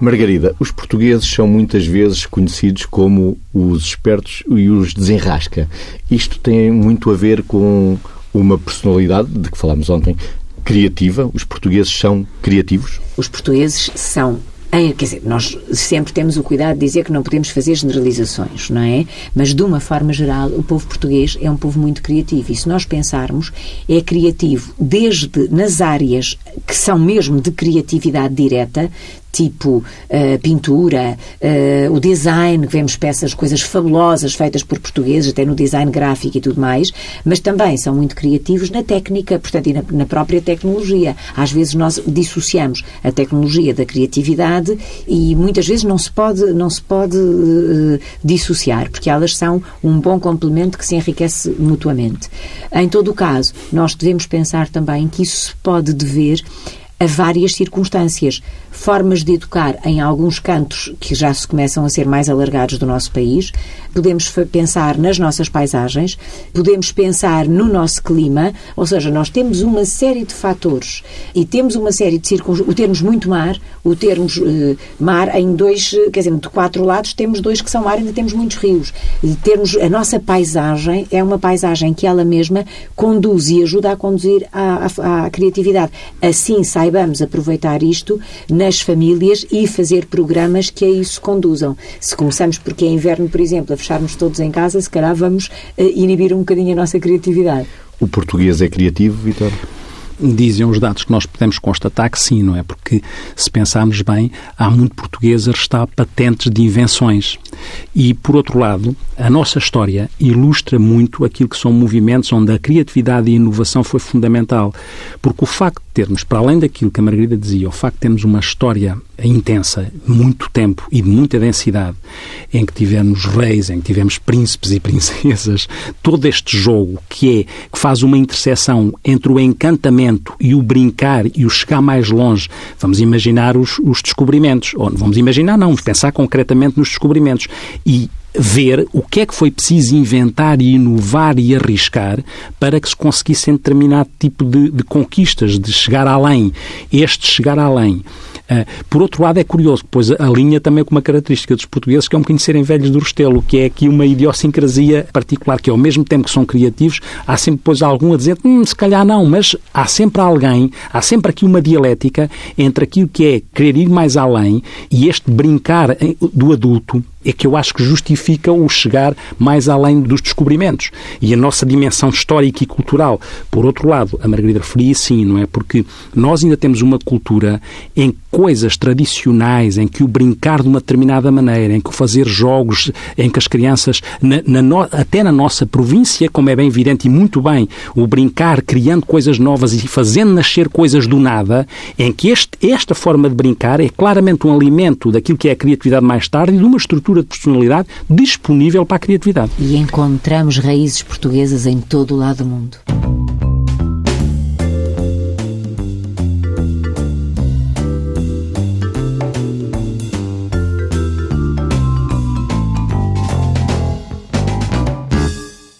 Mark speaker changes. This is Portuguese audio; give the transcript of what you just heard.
Speaker 1: Margarida, os portugueses são muitas vezes conhecidos como os espertos e os desenrasca. Isto tem muito a ver com uma personalidade de que falámos ontem, criativa. Os portugueses são criativos?
Speaker 2: Os portugueses são quer dizer, nós sempre temos o cuidado de dizer que não podemos fazer generalizações, não é? Mas, de uma forma geral, o povo português é um povo muito criativo. E se nós pensarmos, é criativo desde nas áreas que são mesmo de criatividade direta, tipo uh, pintura, uh, o design, vemos peças, coisas fabulosas feitas por portugueses, até no design gráfico e tudo mais, mas também são muito criativos na técnica, portanto, e na, na própria tecnologia. Às vezes nós dissociamos a tecnologia da criatividade e muitas vezes não se pode, não se pode uh, dissociar, porque elas são um bom complemento que se enriquece mutuamente. Em todo o caso, nós devemos pensar também que isso se pode dever a várias circunstâncias formas de educar em alguns cantos que já se começam a ser mais alargados do nosso país. Podemos pensar nas nossas paisagens, podemos pensar no nosso clima, ou seja, nós temos uma série de fatores e temos uma série de circunstâncias. O termos muito mar, o termos uh, mar em dois, quer dizer, de quatro lados, temos dois que são mar, ainda temos muitos rios. E termos a nossa paisagem é uma paisagem que ela mesma conduz e ajuda a conduzir à, criatividade. Assim saibamos aproveitar isto na nas famílias e fazer programas que a isso conduzam. Se começamos porque é inverno, por exemplo, a fecharmos todos em casa, se calhar vamos uh, inibir um bocadinho a nossa criatividade.
Speaker 1: O português é criativo, Vitor?
Speaker 3: dizem os dados que nós podemos constatar que sim, não é? Porque, se pensarmos bem, há muito português a restar patentes de invenções. E, por outro lado, a nossa história ilustra muito aquilo que são movimentos onde a criatividade e a inovação foi fundamental. Porque o facto de termos, para além daquilo que a Margarida dizia, o facto de termos uma história intensa, muito tempo e de muita densidade, em que tivemos reis, em que tivemos príncipes e princesas, todo este jogo que é, que faz uma interseção entre o encantamento e o brincar e o chegar mais longe. Vamos imaginar os, os descobrimentos, ou vamos imaginar, não, vamos pensar concretamente nos descobrimentos. E ver o que é que foi preciso inventar e inovar e arriscar para que se conseguissem determinado tipo de, de conquistas, de chegar além. Este chegar além por outro lado, é curioso, pois a linha também com uma característica dos portugueses que é um bocadinho serem velhos do Restelo, que é aqui uma idiosincrasia particular, que ao mesmo tempo que são criativos, há sempre depois algum a dizer, hum, se calhar não, mas há sempre alguém, há sempre aqui uma dialética entre aquilo que é querer ir mais além e este brincar do adulto, é que eu acho que justifica o chegar mais além dos descobrimentos. E a nossa dimensão histórica e cultural. Por outro lado, a Margarida referia sim, não é? Porque nós ainda temos uma cultura em coisas tradicionais, em que o brincar de uma determinada maneira, em que o fazer jogos, em que as crianças, na, na no, até na nossa província, como é bem evidente e muito bem, o brincar criando coisas novas e fazendo nascer coisas do nada, em que este, esta forma de brincar é claramente um alimento daquilo que é a criatividade mais tarde e de uma estrutura de personalidade disponível para a criatividade.
Speaker 2: E encontramos raízes portuguesas em todo o lado do mundo.